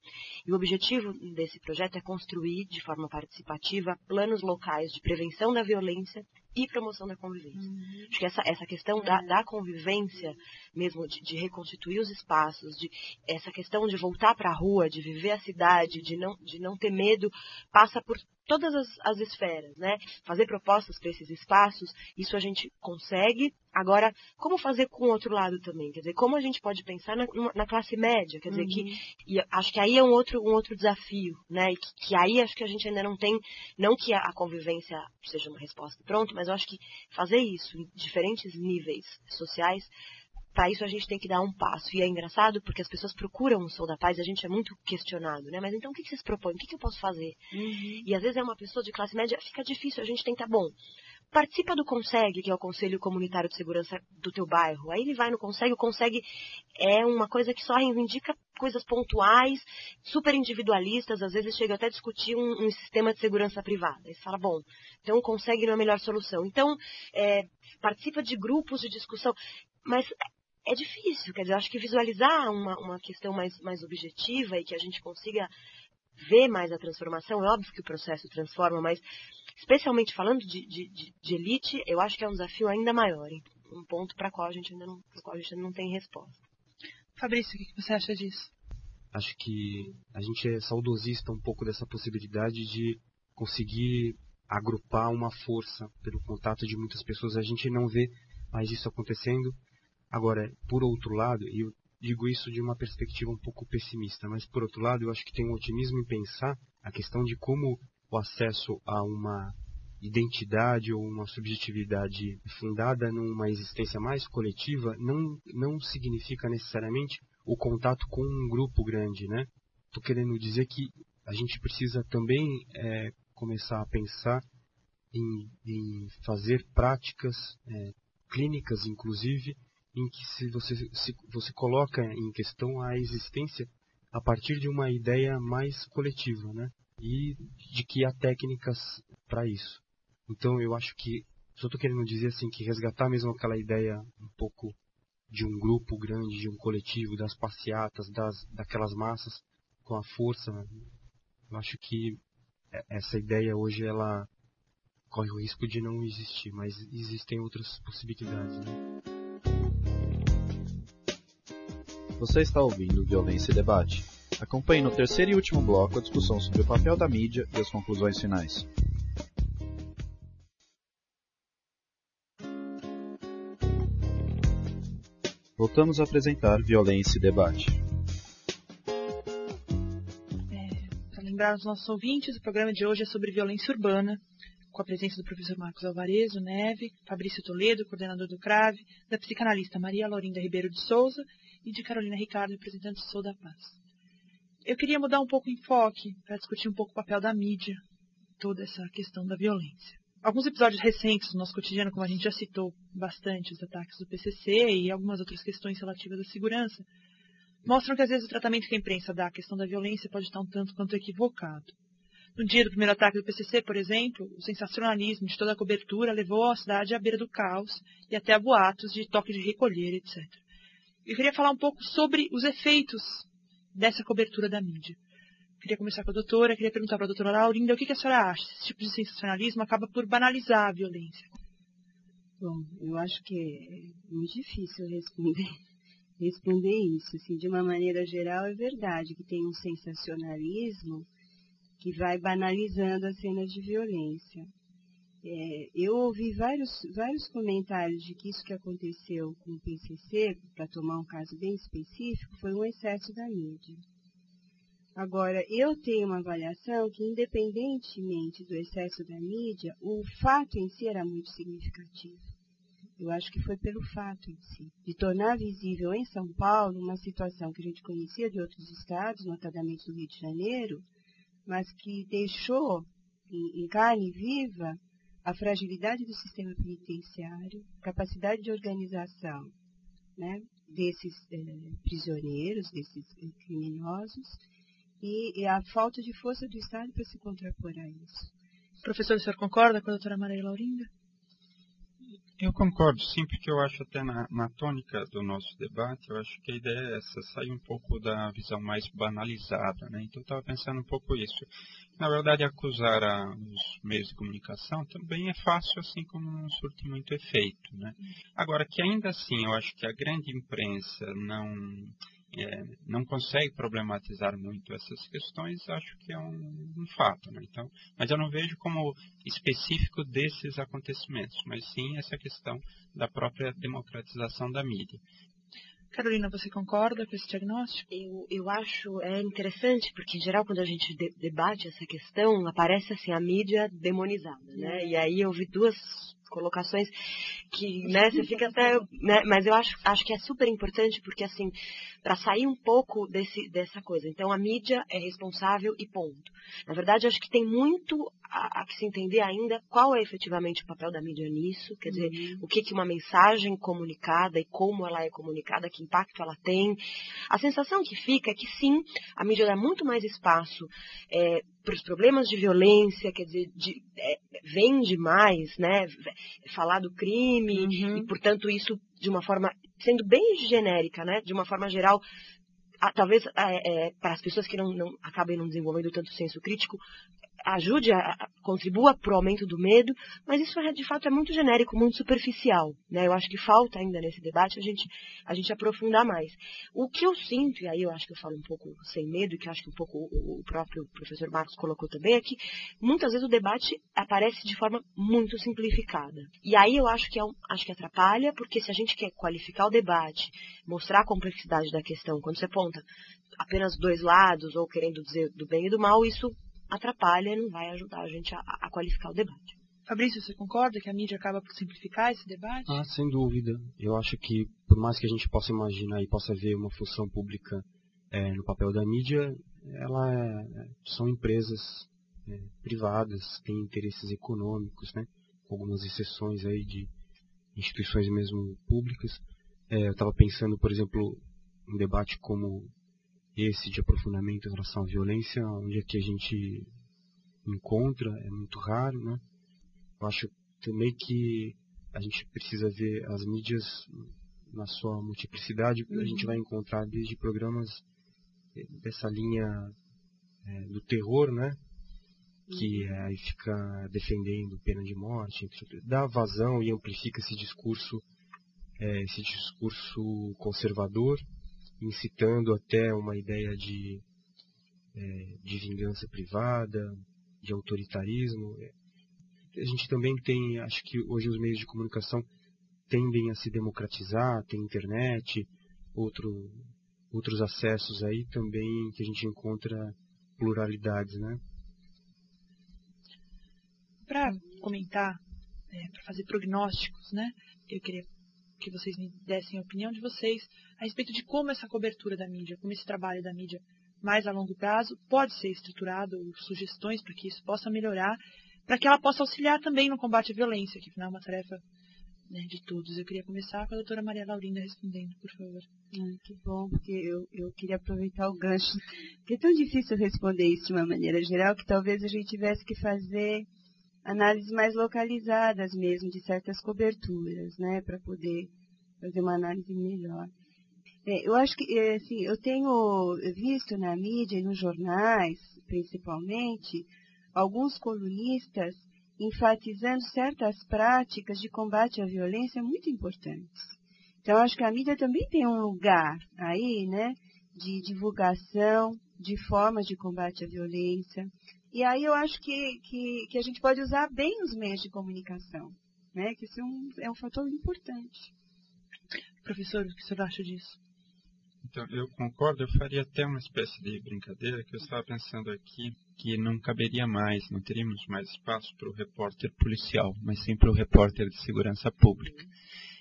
E o objetivo desse projeto é construir, de forma participativa, planos locais de prevenção da violência e promoção da convivência. Uhum. Acho que essa, essa questão da, da convivência, mesmo de, de, reconstituir os espaços, de essa questão de voltar para a rua, de viver a cidade, de não, de não ter medo, passa por todas as, as esferas, né? Fazer propostas para esses espaços, isso a gente consegue. Agora, como fazer com o outro lado também? Quer dizer, como a gente pode pensar na, na classe média? Quer dizer, uhum. que e acho que aí é um outro, um outro desafio, né? E que, que aí acho que a gente ainda não tem, não que a, convivência seja uma resposta pronto, mas eu acho que fazer isso em diferentes níveis sociais para isso a gente tem que dar um passo. E é engraçado porque as pessoas procuram o Sou da Paz e a gente é muito questionado, né? Mas então o que vocês propõem? O que eu posso fazer? Uhum. E às vezes é uma pessoa de classe média, fica difícil, a gente tenta, bom, participa do Consegue, que é o Conselho Comunitário de Segurança do teu bairro. Aí ele vai no Consegue, o Consegue é uma coisa que só reivindica coisas pontuais, super individualistas, às vezes chega até a discutir um, um sistema de segurança privada. Você fala, bom, então Consegue não é melhor solução. Então, é, participa de grupos de discussão. Mas é difícil, quer dizer, eu acho que visualizar uma, uma questão mais, mais objetiva e que a gente consiga ver mais a transformação, é óbvio que o processo transforma, mas especialmente falando de, de, de, de elite, eu acho que é um desafio ainda maior, um ponto para qual a gente ainda não, qual a gente ainda não tem resposta. Fabrício, o que você acha disso? Acho que a gente é saudosista um pouco dessa possibilidade de conseguir agrupar uma força pelo contato de muitas pessoas. A gente não vê mais isso acontecendo Agora, por outro lado, e eu digo isso de uma perspectiva um pouco pessimista, mas por outro lado, eu acho que tem um otimismo em pensar a questão de como o acesso a uma identidade ou uma subjetividade fundada numa existência mais coletiva não, não significa necessariamente o contato com um grupo grande, né? Estou querendo dizer que a gente precisa também é, começar a pensar em, em fazer práticas é, clínicas, inclusive, em que se você, se você coloca em questão a existência a partir de uma ideia mais coletiva, né? E de que há técnicas para isso. Então eu acho que só estou querendo dizer assim que resgatar mesmo aquela ideia um pouco de um grupo grande, de um coletivo, das passeatas, das, daquelas massas com a força. Eu acho que essa ideia hoje ela corre o risco de não existir, mas existem outras possibilidades. Né? Você está ouvindo Violência e Debate. Acompanhe no terceiro e último bloco a discussão sobre o papel da mídia e as conclusões finais. Voltamos a apresentar Violência e Debate. É, Para lembrar os nossos ouvintes, o programa de hoje é sobre violência urbana, com a presença do professor Marcos Alvarezo Neve, Fabrício Toledo, coordenador do CRAVE, da psicanalista Maria Laurinda Ribeiro de Souza e de Carolina Ricardo, representante do Sou da Paz. Eu queria mudar um pouco o enfoque para discutir um pouco o papel da mídia, toda essa questão da violência. Alguns episódios recentes do nosso cotidiano, como a gente já citou bastante, os ataques do PCC e algumas outras questões relativas à segurança, mostram que às vezes o tratamento que a imprensa dá à questão da violência pode estar um tanto quanto equivocado. No dia do primeiro ataque do PCC, por exemplo, o sensacionalismo de toda a cobertura levou a cidade à beira do caos e até a boatos de toque de recolher, etc. Eu queria falar um pouco sobre os efeitos dessa cobertura da mídia. Queria começar com a doutora, queria perguntar para a doutora Laurinda o que, que a senhora acha? Esse tipo de sensacionalismo acaba por banalizar a violência. Bom, eu acho que é muito difícil responder, responder isso. Assim, de uma maneira geral, é verdade que tem um sensacionalismo que vai banalizando as cenas de violência. É, eu ouvi vários, vários comentários de que isso que aconteceu com o PCC, para tomar um caso bem específico, foi um excesso da mídia. Agora, eu tenho uma avaliação que, independentemente do excesso da mídia, o fato em si era muito significativo. Eu acho que foi pelo fato em si, de tornar visível em São Paulo uma situação que a gente conhecia de outros estados, notadamente do Rio de Janeiro, mas que deixou em, carne viva a fragilidade do sistema penitenciário, capacidade de organização né, desses eh, prisioneiros, desses eh, criminosos, e, e, a falta de força do Estado para se contrapor a isso. Professor, o senhor concorda com a doutora Maria Laurinda? Eu concordo, sim, porque eu acho até na, na, tônica do nosso debate, eu acho que a ideia é essa, sair um pouco da visão mais banalizada, né? Então eu estava pensando um pouco isso. Na verdade, acusar a, os meios de comunicação também é fácil, assim como não surte muito efeito, né? Agora, que ainda assim, eu acho que a grande imprensa não é, não consegue problematizar muito essas questões, acho que é um, um fato. Né? Então, mas eu não vejo como específico desses acontecimentos, mas sim essa questão da própria democratização da mídia. Carolina, você concorda com esse diagnóstico? Eu, eu acho é interessante, porque em geral quando a gente de, debate essa questão, aparece assim a mídia demonizada, né? E aí eu vi duas colocações que, né, você fica até, né, mas eu acho, acho que é super importante porque assim, para sair um pouco desse, dessa coisa. Então a mídia é responsável e ponto. Na verdade, acho que tem muito a, a que se entender ainda qual é efetivamente o papel da mídia nisso, quer dizer, uhum. o que que uma mensagem comunicada e como ela é comunicada, que impacto ela tem. A sensação que fica é que sim, a mídia dá muito mais espaço é, para os problemas de violência, quer dizer, de, é, vende mais, né? Falar do crime uhum. e, portanto, isso de uma forma sendo bem genérica, né? De uma forma geral, talvez é, é, para as pessoas que não, não acabem não desenvolvendo tanto senso crítico, ajude, a, contribua para o aumento do medo, mas isso é, de fato é muito genérico, muito superficial. Né? Eu acho que falta ainda nesse debate a gente, a gente aprofundar mais. O que eu sinto, e aí eu acho que eu falo um pouco sem medo, que acho que um pouco o, o próprio professor Marcos colocou também, é que muitas vezes o debate aparece de forma muito simplificada. E aí eu acho que, é um, acho que atrapalha, porque se a gente quer qualificar o debate, mostrar a complexidade da questão, quando você aponta apenas dois lados, ou querendo dizer do bem e do mal, isso atrapalha e não vai ajudar a gente a, a qualificar o debate. Fabrício, você concorda que a mídia acaba por simplificar esse debate? Ah, sem dúvida. Eu acho que, por mais que a gente possa imaginar e possa ver uma função pública é, no papel da mídia, ela é, são empresas é, privadas, têm interesses econômicos, né? Com algumas exceções aí de instituições mesmo públicas. É, eu estava pensando, por exemplo, um debate como esse de aprofundamento em relação à violência, onde é que a gente encontra, é muito raro, né? Eu acho também que a gente precisa ver as mídias na sua multiplicidade, uhum. a gente vai encontrar desde programas dessa linha é, do terror, né? Que uhum. aí fica defendendo pena de morte, dá vazão e amplifica esse discurso, é, esse discurso conservador, incitando até uma ideia de, é, de vingança privada, de autoritarismo. A gente também tem, acho que hoje os meios de comunicação tendem a se democratizar, tem internet, outro, outros acessos aí também que a gente encontra pluralidades, né? Para comentar, é, para fazer prognósticos, né? Eu queria que vocês me dessem a opinião de vocês a respeito de como essa cobertura da mídia, como esse trabalho da mídia mais a longo prazo pode ser estruturado, sugestões para que isso possa melhorar, para que ela possa auxiliar também no combate à violência, que afinal é uma tarefa né, de todos. Eu queria começar com a doutora Maria Laurinda respondendo, por favor. Que bom, porque eu, eu queria aproveitar o gancho. Porque é tão difícil responder isso de uma maneira geral que talvez a gente tivesse que fazer análises mais localizadas mesmo de certas coberturas, né, para poder fazer uma análise melhor. É, eu acho que, é, assim, eu tenho visto na mídia e nos jornais, principalmente, alguns colunistas enfatizando certas práticas de combate à violência muito importantes. Então, acho que a mídia também tem um lugar aí, né, de divulgação de formas de combate à violência, e aí eu acho que, que, que, a gente pode usar bem os meios de comunicação, né? Que isso é um, é um fator importante. Professor, o que você acha disso? Então, eu concordo, eu faria até uma espécie de brincadeira que eu estava pensando aqui que não caberia mais, não teríamos mais espaço para o repórter policial, mas sim para o repórter de segurança pública.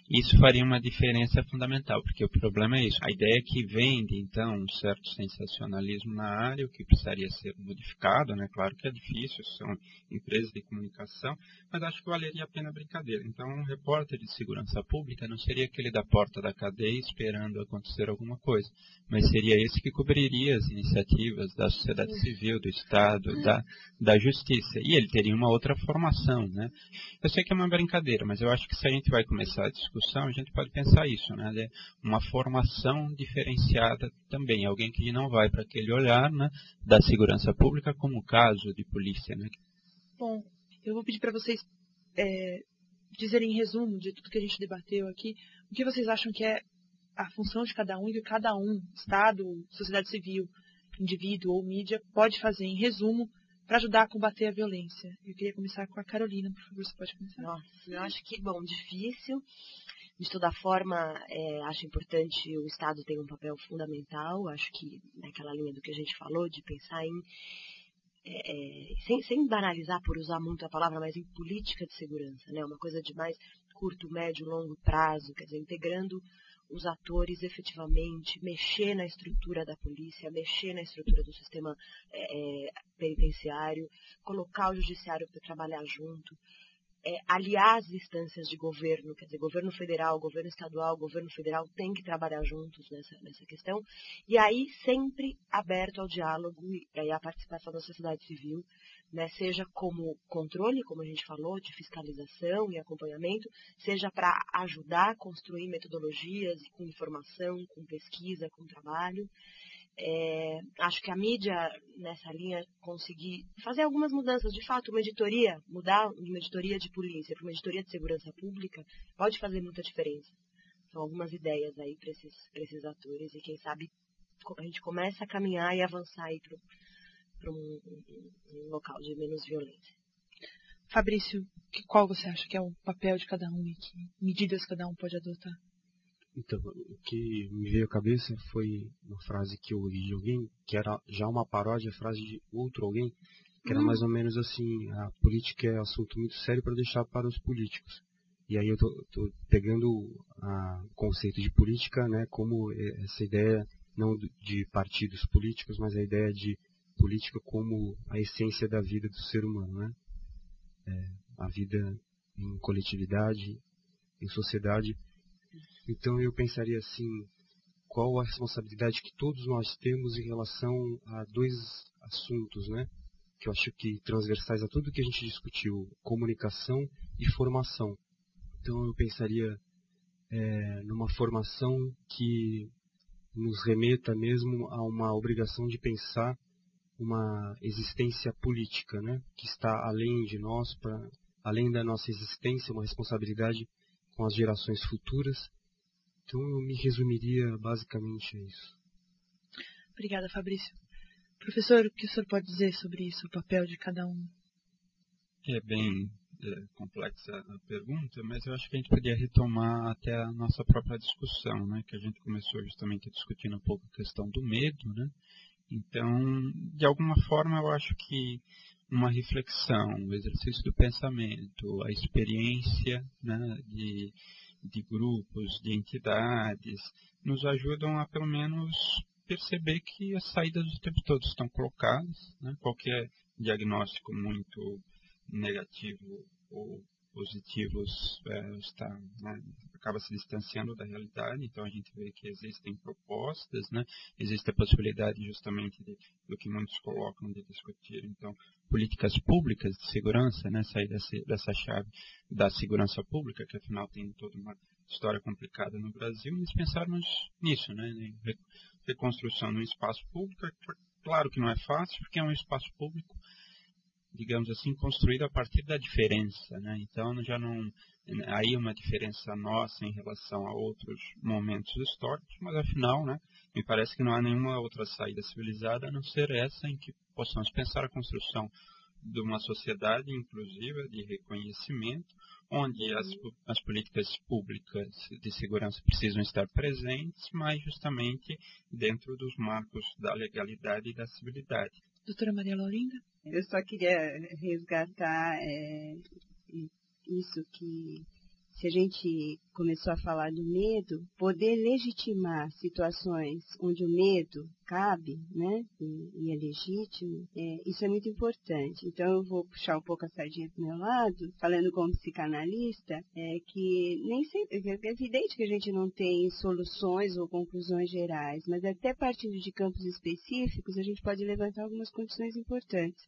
Isso faria uma diferença fundamental, porque o problema é isso. A ideia é que vende, então, um certo sensacionalismo na área, o que precisaria ser modificado, né? Claro que é difícil, são empresas de comunicação, mas acho que valeria a pena a brincadeira. Então, um repórter de segurança pública não seria aquele da porta da cadeia esperando acontecer alguma coisa, mas seria esse que cobriria as iniciativas da sociedade civil, do Estado, da, da Justiça. E ele teria uma outra formação, né? Eu sei que é uma brincadeira, mas eu acho que se a gente vai começar a discussão, a gente pode pensar isso, né? De uma formação diferenciada também, alguém que não vai para aquele olhar né, da segurança pública como caso de polícia, né? Bom, eu vou pedir para vocês é, dizerem em resumo de tudo que a gente debateu aqui, o que vocês acham que é a função de cada um e que cada um, Estado, sociedade civil, indivíduo ou mídia, pode fazer em resumo para ajudar a combater a violência. Eu queria começar com a Carolina, por favor, você pode começar. Nossa, eu acho que, bom, difícil. De toda forma, é, acho importante o Estado ter um papel fundamental. Acho que naquela linha do que a gente falou, de pensar em é, é, sem, sem, banalizar por usar muito a palavra, mas em política de segurança, né? Uma coisa de mais curto, médio, longo prazo, quer dizer, integrando os atores efetivamente, mexer na estrutura da polícia, mexer na estrutura do sistema é, penitenciário, colocar o judiciário para trabalhar junto, é, aliar as instâncias de governo, quer dizer, governo federal, governo estadual, governo federal tem que trabalhar juntos nessa, nessa questão, e aí sempre aberto ao diálogo e à participação da sociedade civil, né, seja como controle, como a gente falou, de fiscalização e acompanhamento, seja para ajudar a construir metodologias com informação, com pesquisa, com trabalho, é, acho que a mídia, nessa linha, conseguir fazer algumas mudanças. De fato, uma editoria, mudar de uma editoria de polícia para uma editoria de segurança pública, pode fazer muita diferença. São algumas ideias aí para esses, esses atores e quem sabe a gente começa a caminhar e avançar aí para um, um, um local de menos violência. Fabrício, qual você acha que é o papel de cada um e que medidas cada um pode adotar? Então, o que me veio à cabeça foi uma frase que eu ouvi de alguém, que era já uma paródia, frase de outro alguém, que era hum. mais ou menos assim, a política é assunto muito sério para deixar para os políticos. E aí eu tô, tô pegando o conceito de política, né, como essa ideia não de partidos políticos, mas a ideia de política como a essência da vida do ser humano, né? É, a vida em coletividade, em sociedade, então eu pensaria assim, qual a responsabilidade que todos nós temos em relação a dois assuntos, né? Que eu acho que transversais a tudo que a gente discutiu, comunicação e formação. Então eu pensaria é, numa formação que nos remeta mesmo a uma obrigação de pensar uma existência política, né? Que está além de nós, pra, além da nossa existência, uma responsabilidade com as gerações futuras então eu me resumiria basicamente a isso. Obrigada, Fabrício. Professor, o que o senhor pode dizer sobre isso, o papel de cada um? É bem é, complexa a pergunta, mas eu acho que a gente poderia retomar até a nossa própria discussão, né, que a gente começou justamente discutindo um pouco a questão do medo, né? Então, de alguma forma, eu acho que uma reflexão, o exercício do pensamento, a experiência né, de de grupos, de entidades, nos ajudam a pelo menos perceber que as saídas o tempo todo estão colocadas, né? qualquer diagnóstico muito negativo ou positivos é, está, né, acaba se distanciando da realidade, então a gente vê que existem propostas, né, existe a possibilidade justamente de, do que muitos colocam de discutir, então, políticas públicas de segurança, né, sair dessa, dessa chave da segurança pública, que afinal tem toda uma história complicada no Brasil, e pensarmos nisso, né, reconstrução de um espaço público, claro que não é fácil, porque é um espaço público digamos assim, construído a partir da diferença, né? Então já não aí uma diferença nossa em relação a outros momentos históricos, mas afinal, né? Me parece que não há nenhuma outra saída civilizada a não ser essa em que possamos pensar a construção de uma sociedade inclusiva de reconhecimento, onde as, as políticas públicas de segurança precisam estar presentes, mas justamente dentro dos marcos da legalidade e da civilidade. Doutora Maria Laurinda? Eu só queria resgatar é, isso que se a gente começou a falar do medo, poder legitimar situações onde o medo cabe, né, e, e é legítimo, é, isso é muito importante. Então eu vou puxar um pouco a sardinha para o meu lado, falando como psicanalista, é que nem sempre, é evidente que a gente não tem soluções ou conclusões gerais, mas até partindo de campos específicos, a gente pode levantar algumas condições importantes.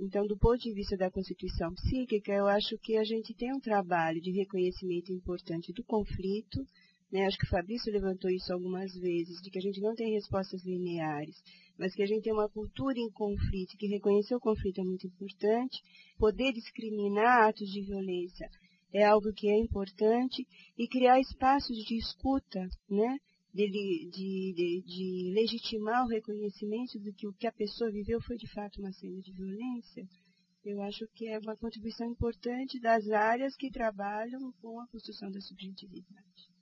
Então, do ponto de vista da constituição psíquica, eu acho que a gente tem um trabalho de reconhecimento importante do conflito. Né? Acho que o Fabrício levantou isso algumas vezes, de que a gente não tem respostas lineares, mas que a gente tem uma cultura em conflito, que reconhecer o conflito é muito importante. Poder discriminar atos de violência é algo que é importante e criar espaços de escuta, né? De, de, de, legitimar o reconhecimento de que o que a pessoa viveu foi de fato uma cena de violência, eu acho que é uma contribuição importante das áreas que trabalham com a construção da subjetividade.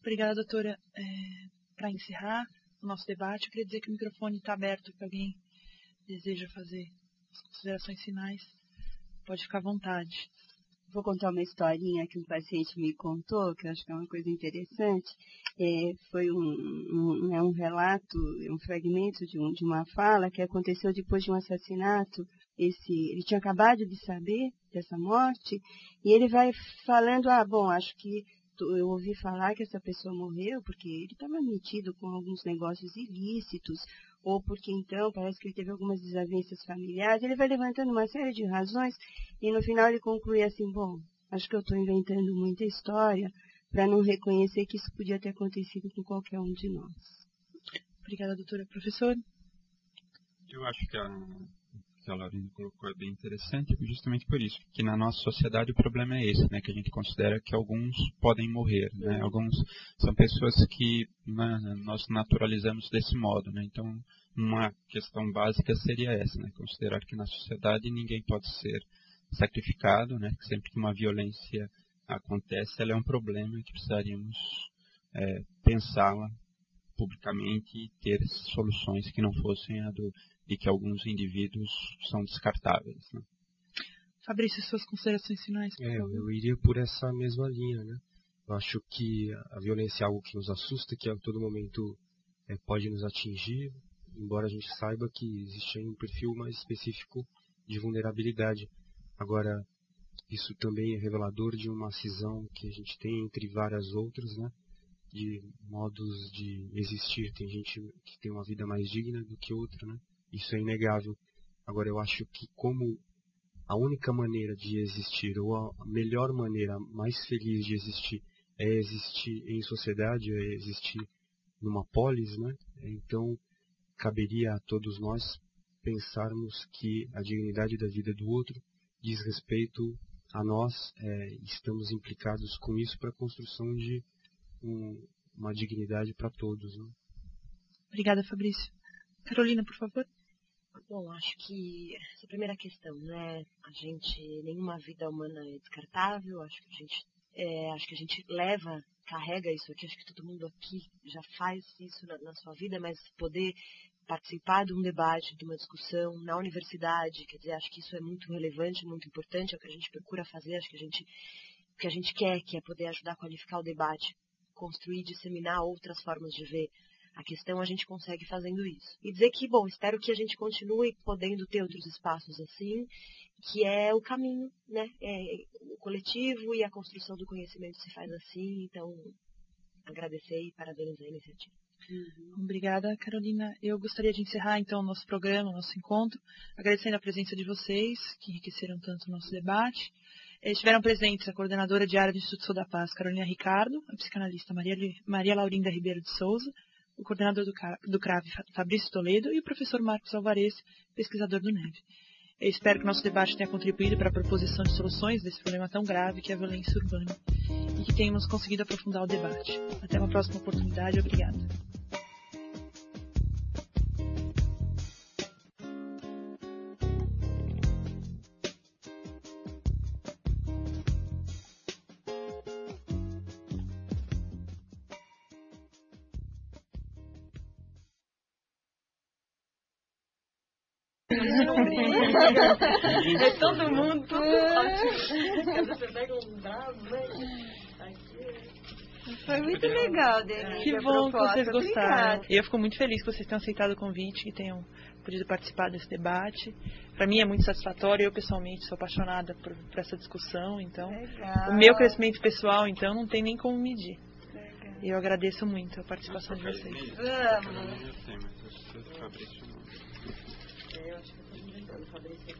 Obrigada, doutora. É, Para encerrar o nosso debate, eu queria dizer que o microfone está aberto para alguém deseja fazer as considerações finais. Pode ficar à vontade. Vou contar uma historinha que um paciente me contou, que eu acho que é uma coisa interessante. É, foi um, um, é um relato, um fragmento de, um, de uma fala que aconteceu depois de um assassinato. Esse, ele tinha acabado de saber dessa morte e ele vai falando, ah, bom, acho que eu ouvi falar que essa pessoa morreu porque ele estava metido com alguns negócios ilícitos, ou porque então parece que ele teve algumas desavenças familiares. Ele vai levantando uma série de razões e no final ele conclui assim: bom, acho que eu estou inventando muita história para não reconhecer que isso podia ter acontecido com qualquer um de nós. Obrigada, doutora. Professor? Eu acho que a que a Laurinha colocou é bem interessante, justamente por isso, que na nossa sociedade o problema é esse, né, que a gente considera que alguns podem morrer, né, alguns são pessoas que né, nós naturalizamos desse modo, né, então uma questão básica seria essa, né, considerar que na sociedade ninguém pode ser sacrificado, né, que sempre que uma violência acontece, ela é um problema que precisaríamos é, pensá-la publicamente e ter soluções que não fossem a do e que alguns indivíduos são descartáveis. Né? Fabrício, suas considerações finais, por é, favor. Eu iria por essa mesma linha, né? Eu acho que a violência é algo que nos assusta, que a todo momento é, pode nos atingir, embora a gente saiba que existe um perfil mais específico de vulnerabilidade. Agora, isso também é revelador de uma cisão que a gente tem entre várias outras, né? De modos de existir. Tem gente que tem uma vida mais digna do que outra, né? Isso é inegável. Agora, eu acho que como a única maneira de existir, ou a melhor maneira, mais feliz de existir, é existir em sociedade, é existir numa polis, né? Então, caberia a todos nós pensarmos que a dignidade da vida do outro diz respeito a nós, é, estamos implicados com isso para a construção de um, uma dignidade para todos. Né? Obrigada, Fabrício. Carolina, por favor. Bom, acho que essa primeira questão, né? A gente, nenhuma vida humana é descartável, acho que a gente, é, acho que a gente leva, carrega isso aqui, acho que todo mundo aqui já faz isso na, na sua vida, mas poder participar de um debate, de uma discussão na universidade, quer dizer, acho que isso é muito relevante, muito importante, é o que a gente procura fazer, acho que a gente, o que a gente quer, que é poder ajudar a qualificar o debate, construir, disseminar outras formas de ver a questão a gente consegue fazendo isso. E dizer que, bom, espero que a gente continue podendo ter outros espaços assim, que é o caminho, né? É, o coletivo e a construção do conhecimento se faz assim, então agradecer e parabenizar a iniciativa. Uhum. Obrigada, Carolina. Eu gostaria de encerrar então o nosso programa, o nosso encontro, agradecendo a presença de vocês, que enriqueceram tanto o nosso debate. Estiveram presentes a coordenadora de área do Instituto da Paz, Carolina Ricardo, a psicanalista Maria, Maria Laurinda Ribeiro de Souza, o coordenador do, do CRAV, Fabrício Toledo, e o professor Marcos Alvarez, pesquisador do NEV. Eu espero que o nosso debate tenha contribuído para a proposição de soluções desse problema tão grave que é a violência urbana e que tenhamos conseguido aprofundar o debate. Até uma próxima oportunidade. Obrigada. É todo mundo, tudo ótimo. Você pega um bravo, né? Foi muito legal, Denise. Que bom que vocês gostaram. E eu fico muito feliz que vocês tenham aceitado o convite, que tenham podido participar desse debate. Para mim é muito satisfatório. Eu, pessoalmente, sou apaixonada por, por essa discussão. Então, legal. o meu crescimento pessoal, então, não tem nem como medir. E eu agradeço muito a participação de vocês. Vamos. Eu acho Fabricio